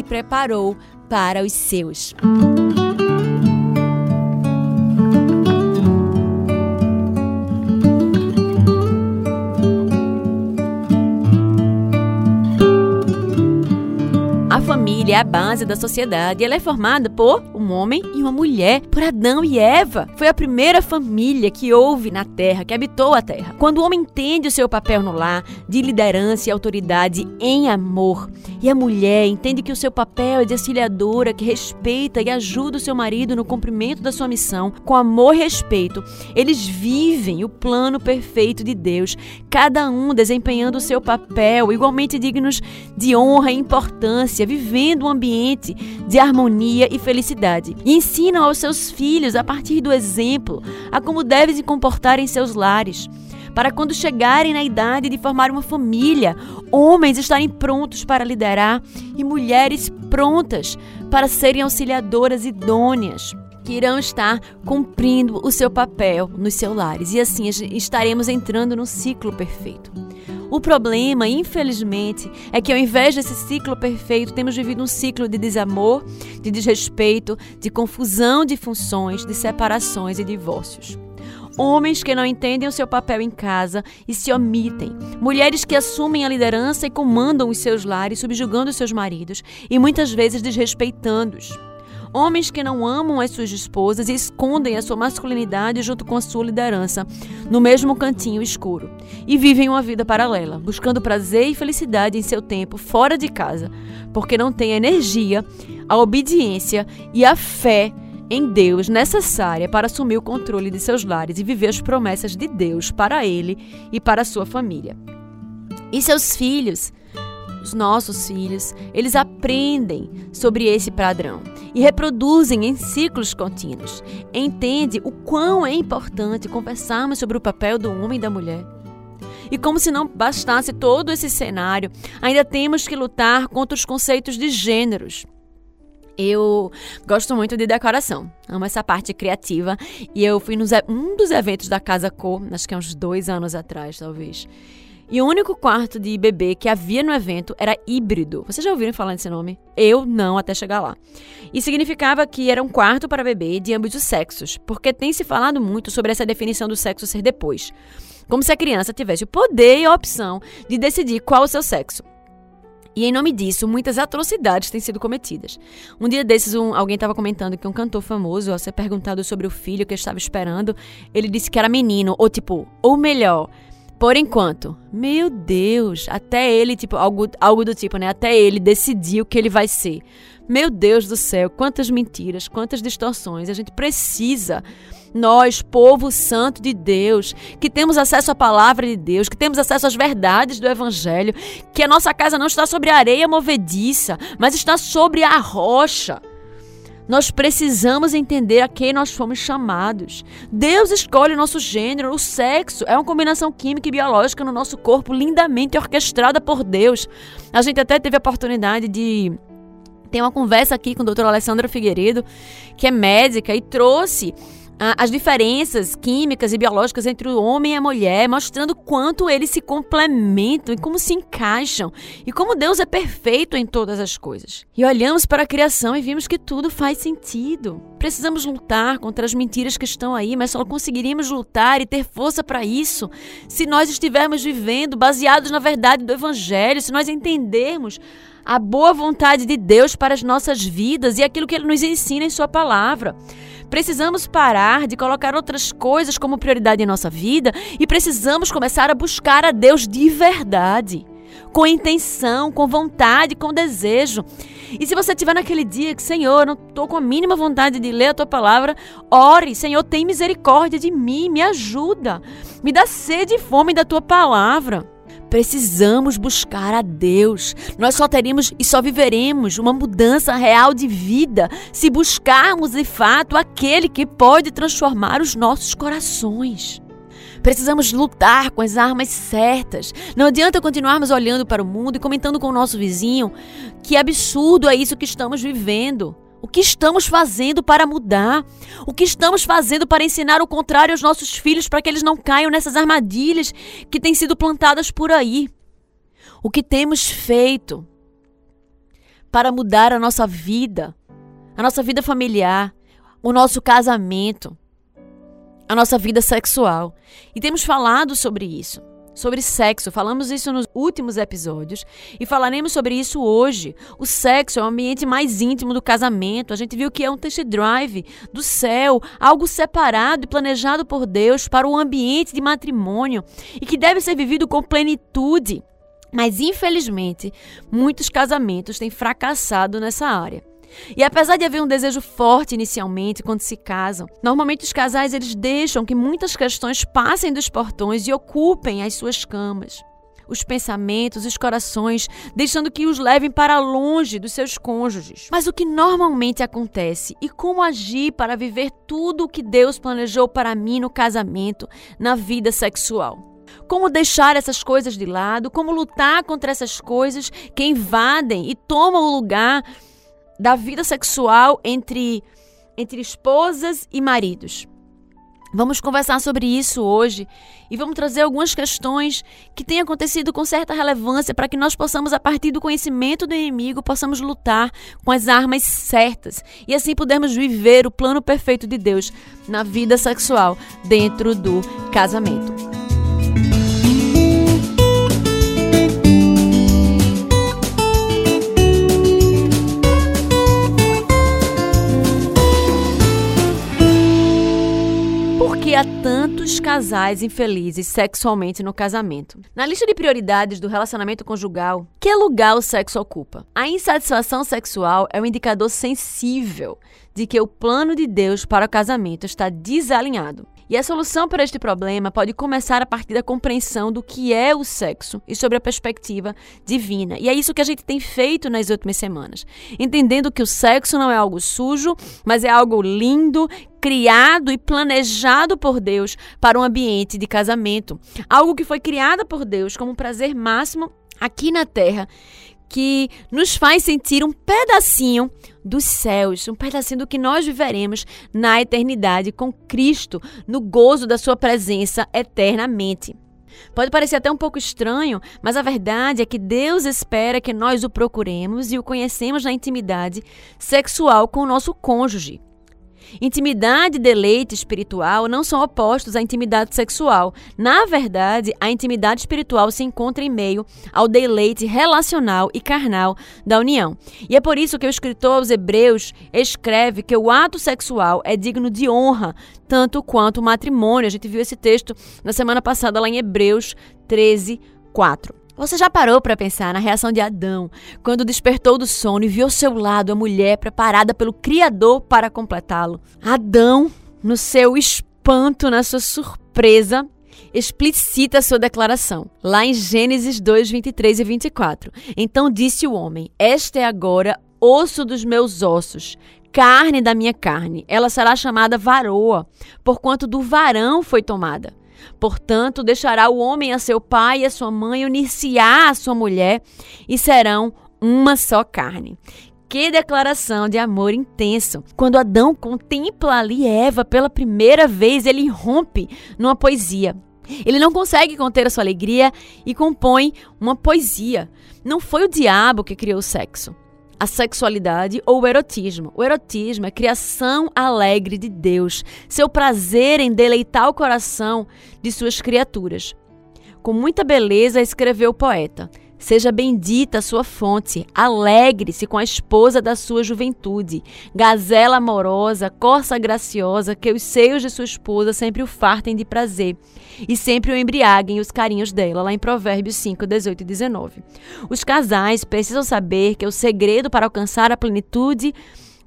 preparou para os seus. É a base da sociedade. Ela é formada por um homem e uma mulher, por Adão e Eva. Foi a primeira família que houve na terra, que habitou a terra. Quando o homem entende o seu papel no lar, de liderança e autoridade em amor, e a mulher entende que o seu papel é de auxiliadora, que respeita e ajuda o seu marido no cumprimento da sua missão, com amor e respeito, eles vivem o plano perfeito de Deus, cada um desempenhando o seu papel, igualmente dignos de honra e importância, vivendo um ambiente de harmonia e felicidade. E ensinam aos seus filhos, a partir do exemplo, a como devem se comportar em seus lares para quando chegarem na idade de formar uma família, homens estarem prontos para liderar e mulheres prontas para serem auxiliadoras idôneas que irão estar cumprindo o seu papel nos seus lares. E assim estaremos entrando no ciclo perfeito. O problema, infelizmente, é que ao invés desse ciclo perfeito, temos vivido um ciclo de desamor, de desrespeito, de confusão de funções, de separações e divórcios. Homens que não entendem o seu papel em casa e se omitem. Mulheres que assumem a liderança e comandam os seus lares, subjugando os seus maridos e muitas vezes desrespeitando-os. Homens que não amam as suas esposas e escondem a sua masculinidade junto com a sua liderança no mesmo cantinho escuro e vivem uma vida paralela, buscando prazer e felicidade em seu tempo fora de casa, porque não têm a energia, a obediência e a fé em Deus necessária para assumir o controle de seus lares e viver as promessas de Deus para ele e para sua família. E seus filhos os nossos filhos, eles aprendem sobre esse padrão e reproduzem em ciclos contínuos. Entende o quão é importante conversarmos sobre o papel do homem e da mulher. E como se não bastasse todo esse cenário, ainda temos que lutar contra os conceitos de gêneros. Eu gosto muito de decoração, amo essa parte criativa. E eu fui nos, um dos eventos da Casa Co, acho que há uns dois anos atrás, talvez. E o único quarto de bebê que havia no evento era híbrido. Vocês já ouviram falar desse nome? Eu não, até chegar lá. E significava que era um quarto para bebê de ambos os sexos, porque tem se falado muito sobre essa definição do sexo ser depois. Como se a criança tivesse o poder e a opção de decidir qual o seu sexo. E em nome disso, muitas atrocidades têm sido cometidas. Um dia desses, um, alguém estava comentando que um cantor famoso, ao ser perguntado sobre o filho que estava esperando, ele disse que era menino, ou tipo, ou melhor, por enquanto, meu Deus, até ele, tipo, algo, algo do tipo, né? Até ele decidiu o que ele vai ser. Meu Deus do céu, quantas mentiras, quantas distorções. A gente precisa, nós, povo santo de Deus, que temos acesso à palavra de Deus, que temos acesso às verdades do Evangelho, que a nossa casa não está sobre areia movediça, mas está sobre a rocha Nós precisamos entender a quem nós fomos chamados. Deus escolhe o nosso gênero, o sexo é uma combinação química e biológica no nosso corpo lindamente orquestrada por Deus. A gente até teve a oportunidade de ter uma conversa aqui com o Dr. Alessandra Figueiredo, que é médica e trouxe as diferenças químicas e biológicas entre o homem e a mulher, mostrando quanto eles se complementam e como se encaixam e como Deus é perfeito em todas as coisas. E olhamos para a criação e vimos que tudo faz sentido. Precisamos lutar contra as mentiras que estão aí, mas só conseguiríamos lutar e ter força para isso se nós estivermos vivendo baseados na verdade do Evangelho, se nós entendermos a boa vontade de Deus para as nossas vidas e aquilo que Ele nos ensina em Sua palavra. Precisamos parar de colocar outras coisas como prioridade em nossa vida e precisamos começar a buscar a Deus de verdade, com intenção, com vontade, com desejo. E se você estiver naquele dia que, Senhor, não estou com a mínima vontade de ler a tua palavra, ore, Senhor, tem misericórdia de mim, me ajuda, me dá sede e fome da tua palavra. Precisamos buscar a Deus. Nós só teremos e só viveremos uma mudança real de vida se buscarmos de fato aquele que pode transformar os nossos corações. Precisamos lutar com as armas certas. Não adianta continuarmos olhando para o mundo e comentando com o nosso vizinho que absurdo é isso que estamos vivendo. O que estamos fazendo para mudar? O que estamos fazendo para ensinar o contrário aos nossos filhos para que eles não caiam nessas armadilhas que têm sido plantadas por aí? O que temos feito para mudar a nossa vida, a nossa vida familiar, o nosso casamento, a nossa vida sexual? E temos falado sobre isso sobre sexo. Falamos isso nos últimos episódios e falaremos sobre isso hoje. O sexo é o ambiente mais íntimo do casamento. A gente viu que é um test drive do céu, algo separado e planejado por Deus para o ambiente de matrimônio e que deve ser vivido com plenitude. Mas infelizmente, muitos casamentos têm fracassado nessa área. E apesar de haver um desejo forte inicialmente quando se casam, normalmente os casais eles deixam que muitas questões passem dos portões e ocupem as suas camas. Os pensamentos, os corações, deixando que os levem para longe dos seus cônjuges. Mas o que normalmente acontece e como agir para viver tudo o que Deus planejou para mim no casamento, na vida sexual? como deixar essas coisas de lado, como lutar contra essas coisas que invadem e tomam o lugar da vida sexual entre, entre esposas e maridos. Vamos conversar sobre isso hoje e vamos trazer algumas questões que têm acontecido com certa relevância para que nós possamos, a partir do conhecimento do inimigo, possamos lutar com as armas certas e assim pudermos viver o plano perfeito de Deus na vida sexual dentro do casamento. Há tantos casais infelizes sexualmente no casamento. Na lista de prioridades do relacionamento conjugal, que lugar o sexo ocupa? A insatisfação sexual é um indicador sensível de que o plano de Deus para o casamento está desalinhado. E a solução para este problema pode começar a partir da compreensão do que é o sexo e sobre a perspectiva divina. E é isso que a gente tem feito nas últimas semanas. Entendendo que o sexo não é algo sujo, mas é algo lindo, criado e planejado por Deus para um ambiente de casamento. Algo que foi criado por Deus como um prazer máximo aqui na terra que nos faz sentir um pedacinho dos céus, um pedacinho do que nós viveremos na eternidade com Cristo, no gozo da Sua presença eternamente. Pode parecer até um pouco estranho, mas a verdade é que Deus espera que nós o procuremos e o conhecemos na intimidade sexual com o nosso cônjuge. Intimidade e deleite espiritual não são opostos à intimidade sexual. Na verdade, a intimidade espiritual se encontra em meio ao deleite relacional e carnal da união. E é por isso que o escritor aos Hebreus escreve que o ato sexual é digno de honra, tanto quanto o matrimônio. A gente viu esse texto na semana passada lá em Hebreus 13, 4. Você já parou para pensar na reação de Adão quando despertou do sono e viu ao seu lado a mulher preparada pelo Criador para completá-lo? Adão, no seu espanto, na sua surpresa, explicita a sua declaração, lá em Gênesis 2, 23 e 24. Então disse o homem: Este é agora osso dos meus ossos, carne da minha carne. Ela será chamada varoa, porquanto do varão foi tomada. Portanto, deixará o homem a seu pai e a sua mãe, unir-se-á a sua mulher, e serão uma só carne. Que declaração de amor intenso! Quando Adão contempla ali Eva pela primeira vez, ele rompe numa poesia. Ele não consegue conter a sua alegria e compõe uma poesia. Não foi o diabo que criou o sexo, a sexualidade ou o erotismo. O erotismo é criação alegre de Deus, seu prazer em deleitar o coração de suas criaturas. Com muita beleza escreveu o poeta: Seja bendita a sua fonte, alegre-se com a esposa da sua juventude, gazela amorosa, corça graciosa, que os seios de sua esposa sempre o fartem de prazer e sempre o embriaguem. Os carinhos dela, lá em Provérbios 5, 18 e 19. Os casais precisam saber que o segredo para alcançar a plenitude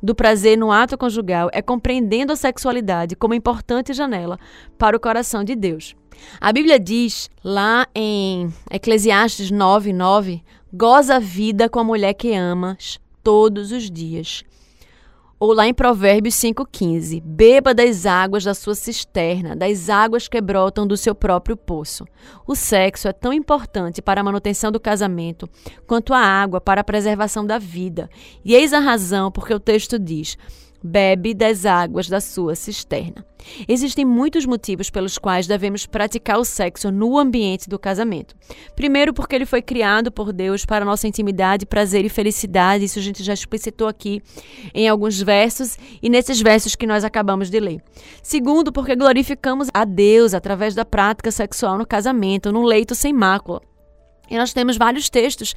do prazer no ato conjugal é compreendendo a sexualidade como importante janela para o coração de Deus. A Bíblia diz lá em Eclesiastes 9, 9: goza a vida com a mulher que amas todos os dias. Ou lá em Provérbios 5,15: Beba das águas da sua cisterna, das águas que brotam do seu próprio poço. O sexo é tão importante para a manutenção do casamento quanto a água para a preservação da vida. E eis a razão porque o texto diz: bebe das águas da sua cisterna. Existem muitos motivos pelos quais devemos praticar o sexo no ambiente do casamento. Primeiro, porque ele foi criado por Deus para nossa intimidade, prazer e felicidade. Isso a gente já explicitou aqui em alguns versos e nesses versos que nós acabamos de ler. Segundo, porque glorificamos a Deus através da prática sexual no casamento, num leito sem mácula. E nós temos vários textos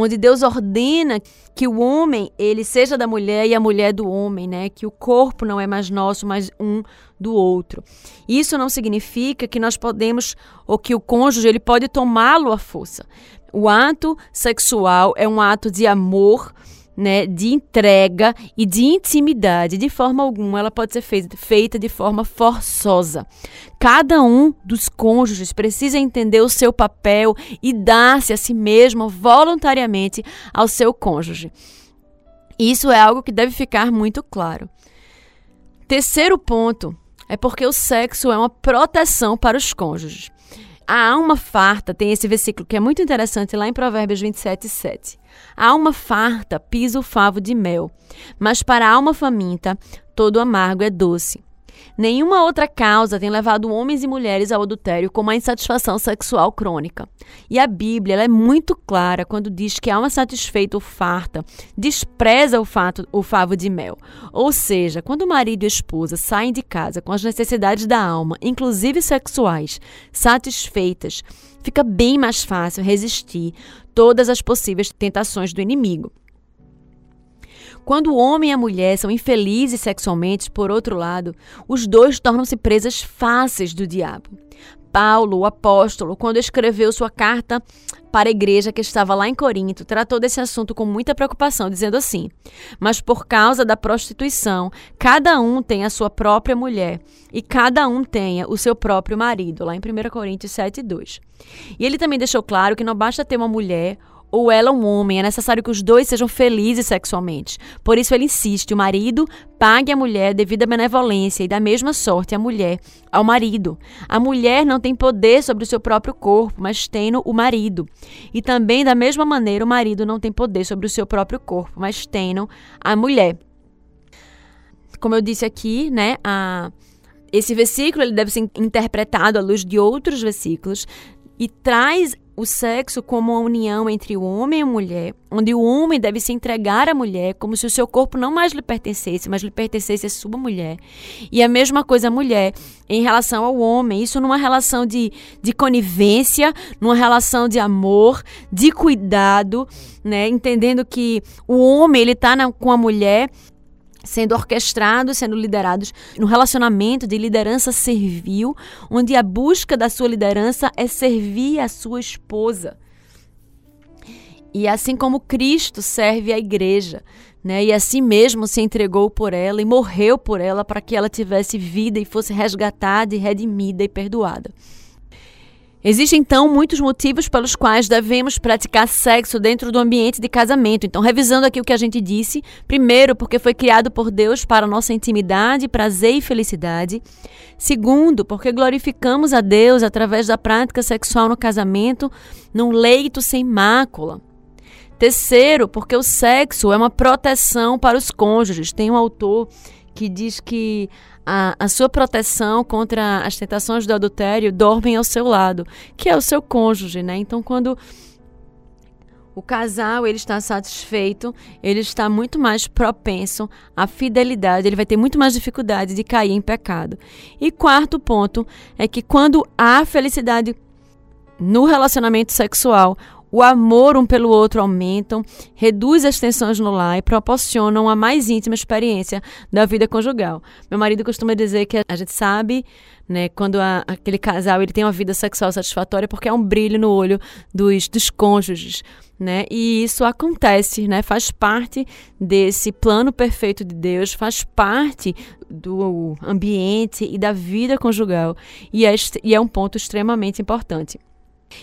onde Deus ordena que o homem ele seja da mulher e a mulher do homem, né? Que o corpo não é mais nosso, mas um do outro. Isso não significa que nós podemos ou que o cônjuge ele pode tomá-lo à força. O ato sexual é um ato de amor né, de entrega e de intimidade. De forma alguma, ela pode ser feita, de forma forçosa. Cada um dos cônjuges precisa entender o seu papel e dar-se a si mesmo voluntariamente ao seu cônjuge. Isso é algo que deve ficar muito claro. Terceiro ponto é porque o sexo é uma proteção para os cônjuges. A alma farta tem esse versículo que é muito interessante lá em Provérbios 27, 7. A alma farta pisa o favo de mel, mas para a alma faminta todo amargo é doce. Nenhuma outra causa tem levado homens e mulheres ao adultério como a insatisfação sexual crônica. E a Bíblia é muito clara quando diz que a alma satisfeita ou farta despreza o, fato, o favo de mel. Ou seja, quando o marido e a esposa saem de casa com as necessidades da alma, inclusive sexuais, satisfeitas, fica bem mais fácil resistir todas as possíveis tentações do inimigo. Quando o homem e a mulher são infelizes sexualmente, por outro lado, os dois tornam-se presas fáceis do diabo. Paulo, o apóstolo, quando escreveu sua carta para a igreja que estava lá em Corinto, tratou desse assunto com muita preocupação, dizendo assim: Mas por causa da prostituição, cada um tem a sua própria mulher e cada um tenha o seu próprio marido, lá em 1 Coríntios 7, 2. E ele também deixou claro que não basta ter uma mulher ou ela um homem, é necessário que os dois sejam felizes sexualmente. Por isso ele insiste: o marido pague a mulher devido à benevolência e da mesma sorte a mulher ao marido. A mulher não tem poder sobre o seu próprio corpo, mas tem o marido. E também da mesma maneira o marido não tem poder sobre o seu próprio corpo, mas tem a mulher. Como eu disse aqui, né, a esse versículo ele deve ser interpretado à luz de outros versículos e traz o sexo como uma união entre o homem e a mulher, onde o homem deve se entregar à mulher como se o seu corpo não mais lhe pertencesse, mas lhe pertencesse a sua mulher. E a mesma coisa a mulher em relação ao homem, isso numa relação de, de conivência, numa relação de amor, de cuidado, né? entendendo que o homem ele está com a mulher sendo orquestrados, sendo liderados no relacionamento de liderança servil, onde a busca da sua liderança é servir a sua esposa. E assim como Cristo serve a igreja, né? E assim mesmo se entregou por ela e morreu por ela para que ela tivesse vida e fosse resgatada e redimida e perdoada. Existem então muitos motivos pelos quais devemos praticar sexo dentro do ambiente de casamento. Então, revisando aqui o que a gente disse, primeiro, porque foi criado por Deus para nossa intimidade, prazer e felicidade. Segundo, porque glorificamos a Deus através da prática sexual no casamento, num leito sem mácula. Terceiro, porque o sexo é uma proteção para os cônjuges. Tem um autor que diz que a, a, sua proteção contra as tentações do adultério dormem ao seu lado, que é o seu cônjuge, né? Então, quando o casal ele está satisfeito, ele está muito mais propenso à fidelidade, ele vai ter muito mais dificuldade de cair em pecado. E quarto ponto é que quando há felicidade no relacionamento sexual, o amor um pelo outro aumentam, reduz as tensões no lar e proporcionam uma mais íntima experiência da vida conjugal. Meu marido costuma dizer que a gente sabe, né, quando a, aquele casal ele tem uma vida sexual satisfatória porque é um brilho no olho dos, dos cônjuges. Né? E isso acontece, né? Faz parte desse plano perfeito de Deus, faz parte do ambiente e da vida conjugal e é, e é um ponto extremamente importante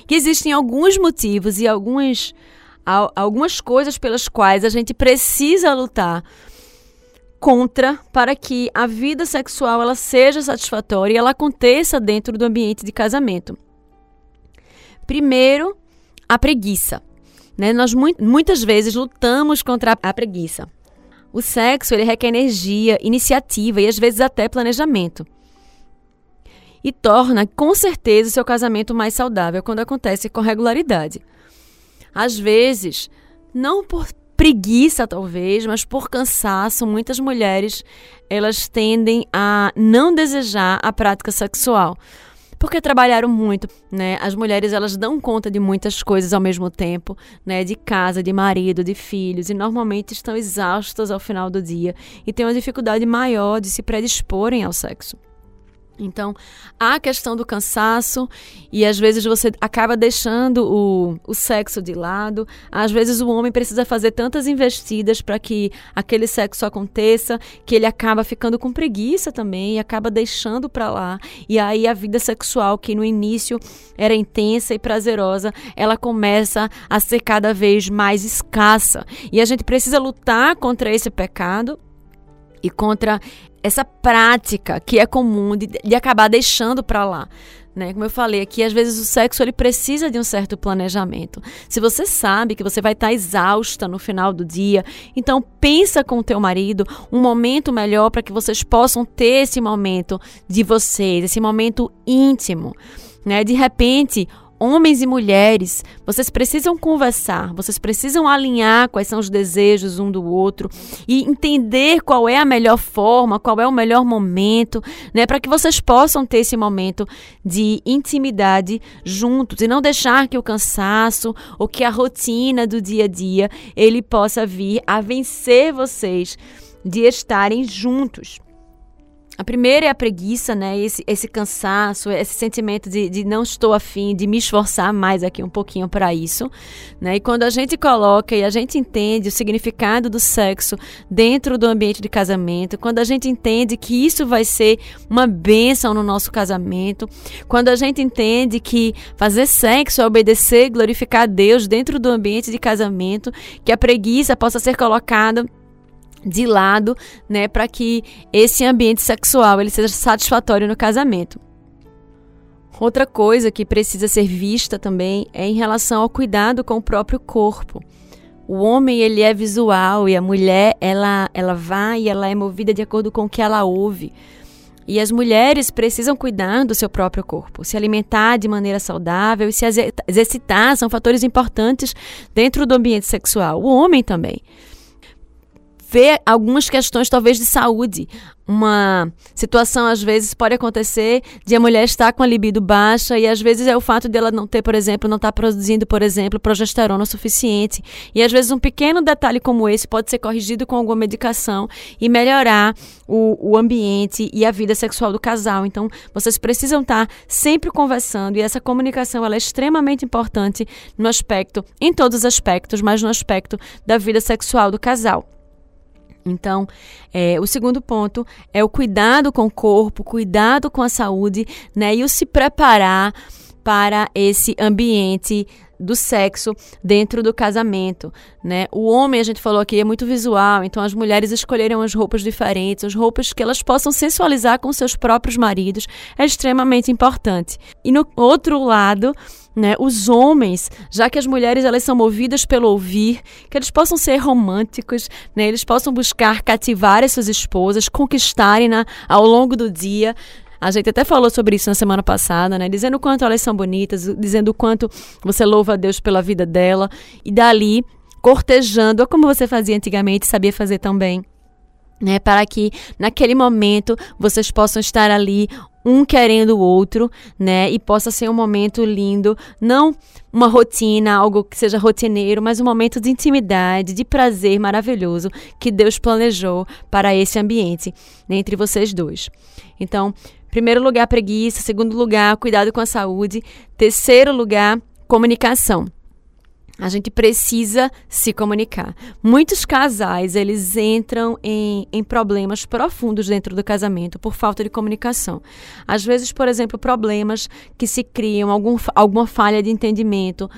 que existem alguns motivos e algumas, algumas coisas pelas quais a gente precisa lutar contra para que a vida sexual ela seja satisfatória e ela aconteça dentro do ambiente de casamento. Primeiro, a preguiça. Né? Nós muitas vezes lutamos contra a preguiça. O sexo ele requer energia, iniciativa e às vezes até planejamento e torna com certeza seu casamento mais saudável quando acontece com regularidade. Às vezes, não por preguiça talvez, mas por cansaço, muitas mulheres elas tendem a não desejar a prática sexual. Porque trabalharam muito, né? As mulheres elas dão conta de muitas coisas ao mesmo tempo, né? De casa, de marido, de filhos, e normalmente estão exaustas ao final do dia e têm uma dificuldade maior de se predisporem ao sexo. Então, há a questão do cansaço e às vezes você acaba deixando o, o sexo de lado. Às vezes o homem precisa fazer tantas investidas para que aquele sexo aconteça que ele acaba ficando com preguiça também e acaba deixando para lá. E aí a vida sexual, que no início era intensa e prazerosa, ela começa a ser cada vez mais escassa. E a gente precisa lutar contra esse pecado e contra essa prática que é comum de, de acabar deixando para lá. Né? Como eu falei aqui, às vezes o sexo ele precisa de um certo planejamento. Se você sabe que você vai estar tá exausta no final do dia, então pensa com o teu marido um momento melhor para que vocês possam ter esse momento de vocês, esse momento íntimo, né? De repente, homens e mulheres, vocês precisam conversar, vocês precisam alinhar quais são os desejos um do outro e entender qual é a melhor forma, qual é o melhor momento, né, para que vocês possam ter esse momento de intimidade juntos e não deixar que o cansaço ou que a rotina do dia a dia ele possa vir a vencer vocês de estarem juntos. A primeira é a preguiça, né? Esse, esse cansaço, esse sentimento de, de não estou afim, de me esforçar mais aqui um pouquinho para isso, né? E quando a gente coloca e a gente entende o significado do sexo dentro do ambiente de casamento, quando a gente entende que isso vai ser uma bênção no nosso casamento, quando a gente entende que fazer sexo é obedecer, glorificar a Deus dentro do ambiente de casamento, que a preguiça possa ser colocada de lado, né, para que esse ambiente sexual ele seja satisfatório no casamento. Outra coisa que precisa ser vista também é em relação ao cuidado com o próprio corpo. O homem ele é visual e a mulher ela ela vai e ela é movida de acordo com o que ela ouve. E as mulheres precisam cuidar do seu próprio corpo, se alimentar de maneira saudável e se exercitar são fatores importantes dentro do ambiente sexual. O homem também ver algumas questões, talvez, de saúde. Uma situação, às vezes, pode acontecer de a mulher estar com a libido baixa e, às vezes, é o fato dela não ter, por exemplo, não estar produzindo, por exemplo, progesterona suficiente. E, às vezes, um pequeno detalhe como esse pode ser corrigido com alguma medicação e melhorar o, o ambiente e a vida sexual do casal. Então, vocês precisam estar sempre conversando e essa comunicação ela é extremamente importante no aspecto, em todos os aspectos, mas no aspecto da vida sexual do casal. Então, é, o segundo ponto é o cuidado com o corpo, cuidado com a saúde, né? E o se preparar para esse ambiente do sexo dentro do casamento, né? O homem, a gente falou aqui, é muito visual, então as mulheres escolheram as roupas diferentes, as roupas que elas possam sensualizar com seus próprios maridos, é extremamente importante. E no outro lado, né, os homens, já que as mulheres elas são movidas pelo ouvir, que eles possam ser românticos, né, eles possam buscar cativar as suas esposas, conquistarem-na ao longo do dia, a gente até falou sobre isso na semana passada, né? Dizendo o quanto elas são bonitas, dizendo o quanto você louva a Deus pela vida dela. E dali, cortejando, como você fazia antigamente, sabia fazer também. Né, para que naquele momento vocês possam estar ali um querendo o outro, né? E possa ser um momento lindo, não uma rotina, algo que seja rotineiro, mas um momento de intimidade, de prazer maravilhoso que Deus planejou para esse ambiente né, entre vocês dois. Então, Primeiro lugar, preguiça. Segundo lugar, cuidado com a saúde. Terceiro lugar, comunicação. A gente precisa se comunicar. Muitos casais, eles entram em, em problemas profundos dentro do casamento por falta de comunicação. Às vezes, por exemplo, problemas que se criam, algum, alguma falha de entendimento.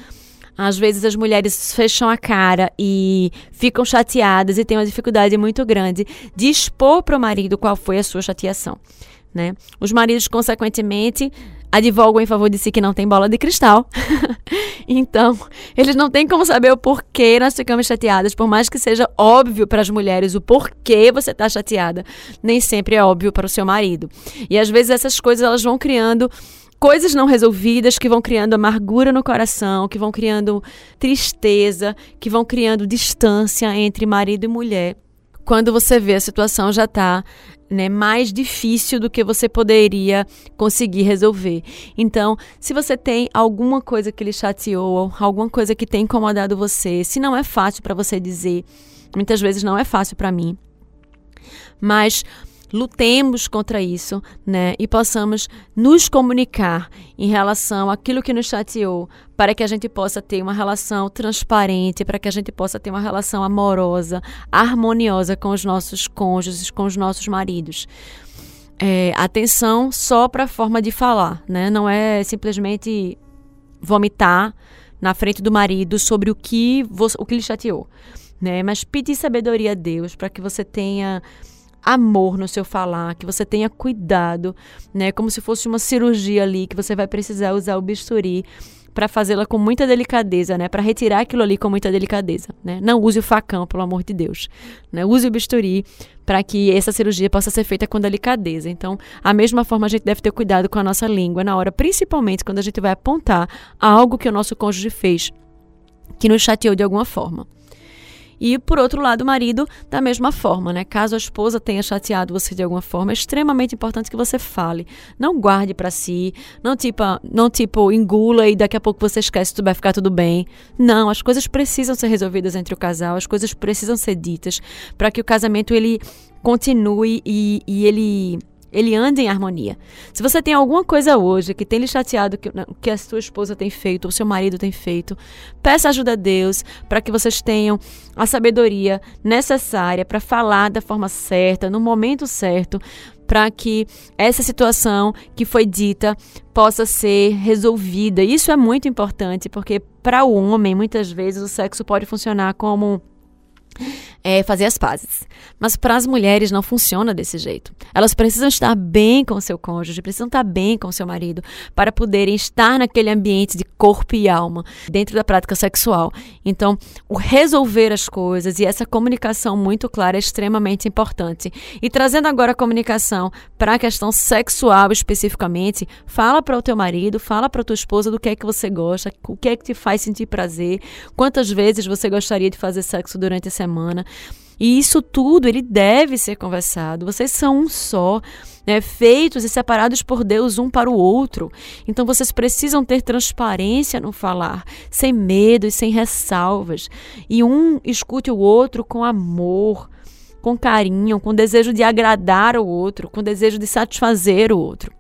Às vezes as mulheres fecham a cara e ficam chateadas e têm uma dificuldade muito grande de expor para o marido qual foi a sua chateação. Né? Os maridos, consequentemente, advogam em favor de si que não tem bola de cristal. então, eles não têm como saber o porquê nós ficamos chateadas, por mais que seja óbvio para as mulheres o porquê você está chateada, nem sempre é óbvio para o seu marido. E às vezes essas coisas elas vão criando coisas não resolvidas que vão criando amargura no coração, que vão criando tristeza, que vão criando distância entre marido e mulher. Quando você vê a situação já está né, mais difícil do que você poderia conseguir resolver. Então, se você tem alguma coisa que lhe chateou, alguma coisa que tem incomodado você, se não é fácil para você dizer, muitas vezes não é fácil para mim, mas lutemos contra isso, né? E possamos nos comunicar em relação àquilo que nos chateou, para que a gente possa ter uma relação transparente, para que a gente possa ter uma relação amorosa, harmoniosa com os nossos cônjuges, com os nossos maridos. É, atenção só para a forma de falar, né? Não é simplesmente vomitar na frente do marido sobre o que, o que lhe chateou, né? Mas pedir sabedoria a Deus para que você tenha amor no seu falar, que você tenha cuidado, né? Como se fosse uma cirurgia ali que você vai precisar usar o bisturi para fazê-la com muita delicadeza, né? Para retirar aquilo ali com muita delicadeza, né? Não use o facão, pelo amor de Deus, né? Use o bisturi para que essa cirurgia possa ser feita com delicadeza. Então, a mesma forma a gente deve ter cuidado com a nossa língua na hora, principalmente quando a gente vai apontar algo que o nosso cônjuge fez que nos chateou de alguma forma. E, por outro lado, o marido, da mesma forma, né? Caso a esposa tenha chateado você de alguma forma, é extremamente importante que você fale. Não guarde para si, não tipo, não tipo engula e daqui a pouco você esquece tudo vai ficar tudo bem. Não, as coisas precisam ser resolvidas entre o casal, as coisas precisam ser ditas para que o casamento ele continue e, e ele ele anda em harmonia. Se você tem alguma coisa hoje que tem lhe chateado que, que a sua esposa tem feito, ou seu marido tem feito, peça ajuda a Deus para que vocês tenham a sabedoria necessária para falar da forma certa, no momento certo, para que essa situação que foi dita possa ser resolvida. Isso é muito importante, porque para o homem, muitas vezes, o sexo pode funcionar como é, fazer as pazes. Mas para as mulheres não funciona desse jeito. Elas precisam estar bem com o seu cônjuge, precisam estar bem com o seu marido para poderem estar naquele ambiente de corpo e alma dentro da prática sexual. Então, o resolver as coisas e essa comunicação muito clara é extremamente importante. E trazendo agora a comunicação para a questão sexual especificamente, fala para o teu marido, fala para tua esposa do que é que você gosta, o que é que te faz sentir prazer, quantas vezes você gostaria de fazer sexo durante a semana. E isso tudo ele deve ser conversado. Vocês são um só, né, feitos e separados por Deus um para o outro. Então vocês precisam ter transparência no falar, sem medo e sem ressalvas. E um escute o outro com amor, com carinho, com desejo de agradar o outro, com desejo de satisfazer o outro.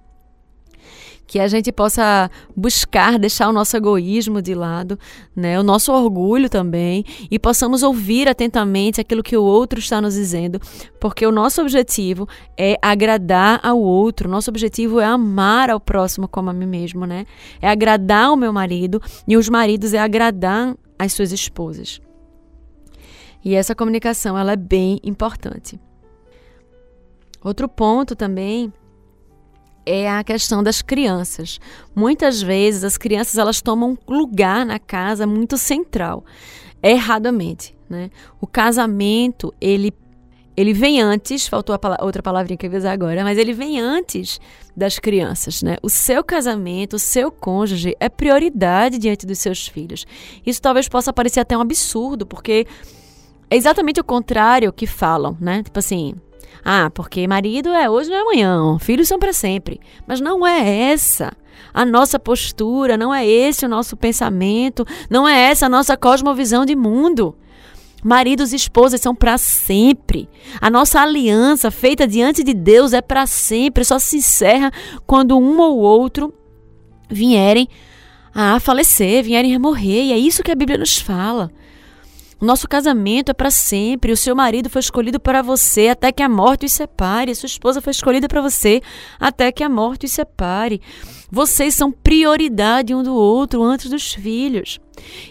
Que a gente possa buscar deixar o nosso egoísmo de lado, né, o nosso orgulho também, e possamos ouvir atentamente aquilo que o outro está nos dizendo, porque o nosso objetivo é agradar ao outro, nosso objetivo é amar ao próximo como a mim mesmo, né? É agradar o meu marido e os maridos é agradar as suas esposas. E essa comunicação ela é bem importante. Outro ponto também é a questão das crianças. Muitas vezes as crianças elas tomam lugar na casa muito central, erradamente, né? O casamento ele ele vem antes, faltou a palavra, outra palavrinha que eu ia usar agora, mas ele vem antes das crianças, né? O seu casamento, o seu cônjuge é prioridade diante dos seus filhos. Isso talvez possa parecer até um absurdo, porque é exatamente o contrário que falam, né? Tipo assim, ah, porque marido é hoje não é amanhã, filhos são para sempre. Mas não é essa a nossa postura, não é esse o nosso pensamento, não é essa a nossa cosmovisão de mundo. Maridos e esposas são para sempre. A nossa aliança feita diante de Deus é para sempre, só se encerra quando um ou outro vierem a falecer, vierem a morrer. E é isso que a Bíblia nos fala. O nosso casamento é para sempre. O seu marido foi escolhido para você até que a morte os separe. A sua esposa foi escolhida para você até que a morte os separe. Vocês são prioridade um do outro antes dos filhos.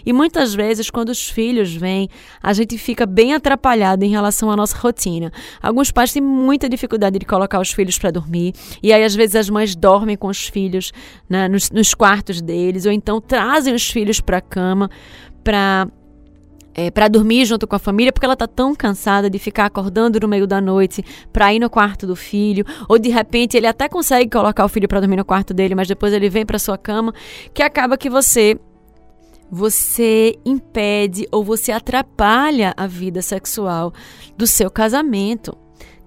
E muitas vezes, quando os filhos vêm, a gente fica bem atrapalhado em relação à nossa rotina. Alguns pais têm muita dificuldade de colocar os filhos para dormir, e aí às vezes as mães dormem com os filhos né, nos, nos quartos deles, ou então trazem os filhos para a cama para é, para dormir junto com a família, porque ela tá tão cansada de ficar acordando no meio da noite para ir no quarto do filho, ou de repente ele até consegue colocar o filho para dormir no quarto dele, mas depois ele vem para sua cama, que acaba que você você impede ou você atrapalha a vida sexual do seu casamento.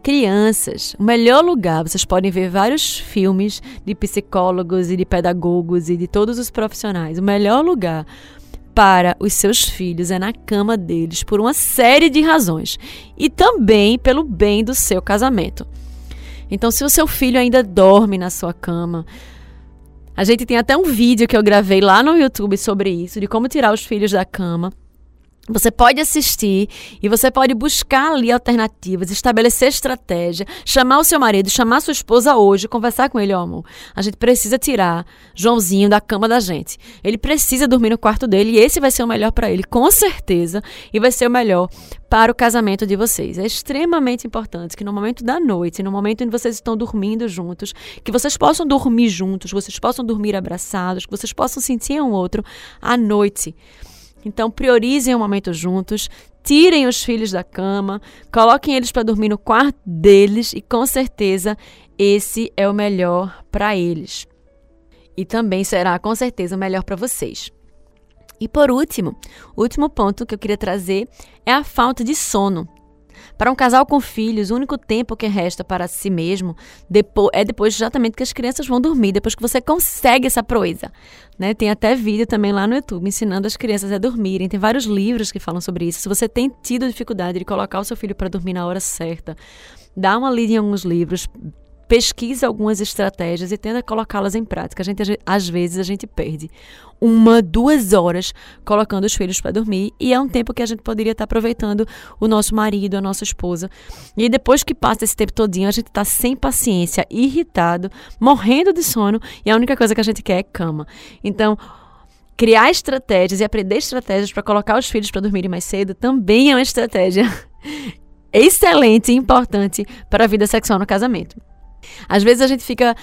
Crianças, o melhor lugar, vocês podem ver vários filmes de psicólogos e de pedagogos e de todos os profissionais. O melhor lugar para os seus filhos é na cama deles por uma série de razões e também pelo bem do seu casamento. Então, se o seu filho ainda dorme na sua cama, a gente tem até um vídeo que eu gravei lá no YouTube sobre isso, de como tirar os filhos da cama. Você pode assistir e você pode buscar ali alternativas, estabelecer estratégia, chamar o seu marido, chamar sua esposa hoje, conversar com ele, ó, amor. A gente precisa tirar Joãozinho da cama da gente. Ele precisa dormir no quarto dele e esse vai ser o melhor para ele, com certeza, e vai ser o melhor para o casamento de vocês. É extremamente importante que no momento da noite, no momento em que vocês estão dormindo juntos, que vocês possam dormir juntos, vocês possam dormir abraçados, que vocês possam sentir um outro à noite. Então, priorizem o momento juntos, tirem os filhos da cama, coloquem eles para dormir no quarto deles e com certeza esse é o melhor para eles. E também será com certeza o melhor para vocês. E por último, o último ponto que eu queria trazer é a falta de sono. Para um casal com filhos, o único tempo que resta para si mesmo é depois exatamente que as crianças vão dormir, depois que você consegue essa proeza. Né? Tem até vídeo também lá no YouTube ensinando as crianças a dormirem. Tem vários livros que falam sobre isso. Se você tem tido dificuldade de colocar o seu filho para dormir na hora certa, dá uma lida em alguns livros, pesquisa algumas estratégias e tenta colocá-las em prática. A gente, às vezes, a gente perde uma, duas horas colocando os filhos para dormir e é um tempo que a gente poderia estar tá aproveitando o nosso marido, a nossa esposa. E depois que passa esse tempo todinho, a gente está sem paciência, irritado, morrendo de sono e a única coisa que a gente quer é cama. Então, criar estratégias e aprender estratégias para colocar os filhos para dormirem mais cedo também é uma estratégia excelente e importante para a vida sexual no casamento. Às vezes a gente fica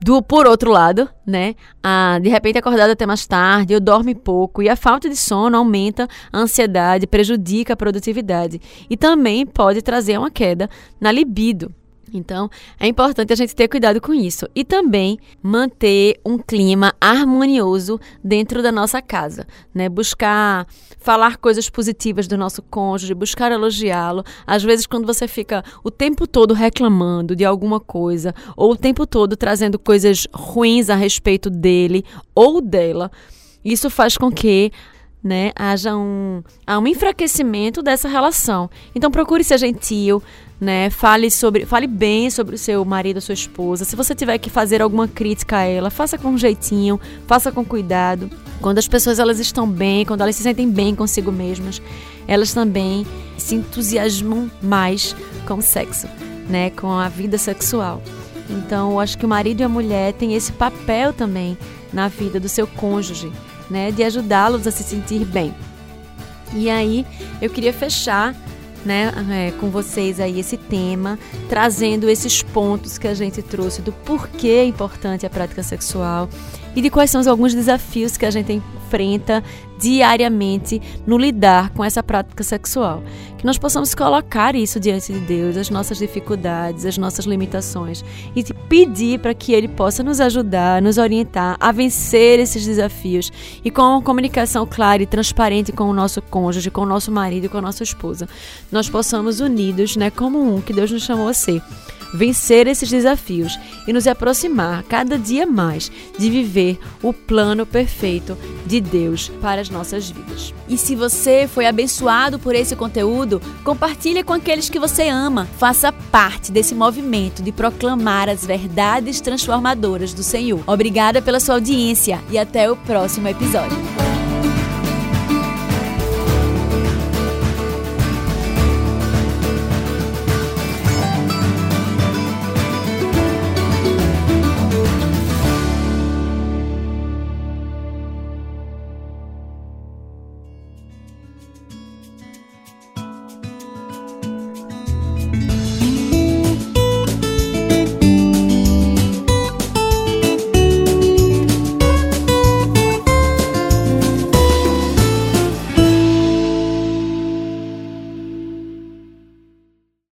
do por outro lado, né? Ah, de repente acordado até mais tarde, eu dorme pouco e a falta de sono aumenta a ansiedade, prejudica a produtividade e também pode trazer uma queda na libido. Então, é importante a gente ter cuidado com isso e também manter um clima harmonioso dentro da nossa casa, né? Buscar falar coisas positivas do nosso cônjuge, buscar elogiá-lo. Às vezes, quando você fica o tempo todo reclamando de alguma coisa ou o tempo todo trazendo coisas ruins a respeito dele ou dela, isso faz com que né, haja um, um enfraquecimento dessa relação. Então procure ser gentil, né? Fale sobre, fale bem sobre o seu marido, a sua esposa. Se você tiver que fazer alguma crítica a ela, faça com um jeitinho, faça com cuidado. Quando as pessoas elas estão bem, quando elas se sentem bem consigo mesmas, elas também se entusiasmam mais com o sexo, né? Com a vida sexual. Então, eu acho que o marido e a mulher têm esse papel também na vida do seu cônjuge, né? De ajudá-los a se sentir bem. E aí, eu queria fechar né, é, com vocês aí esse tema, trazendo esses pontos que a gente trouxe do porquê é importante a prática sexual e de quais são alguns desafios que a gente enfrenta diariamente no lidar com essa prática sexual. Que nós possamos colocar isso diante de Deus, as nossas dificuldades, as nossas limitações e pedir para que Ele possa nos ajudar, nos orientar a vencer esses desafios e com uma comunicação clara e transparente com o nosso cônjuge, com o nosso marido com a nossa esposa, nós possamos unidos, né, como um que Deus nos chamou a ser vencer esses desafios e nos aproximar cada dia mais de viver o plano perfeito de Deus para as nossas vidas. E se você foi abençoado por esse conteúdo, compartilhe com aqueles que você ama. Faça parte desse movimento de proclamar as verdades transformadoras do Senhor. Obrigada pela sua audiência e até o próximo episódio.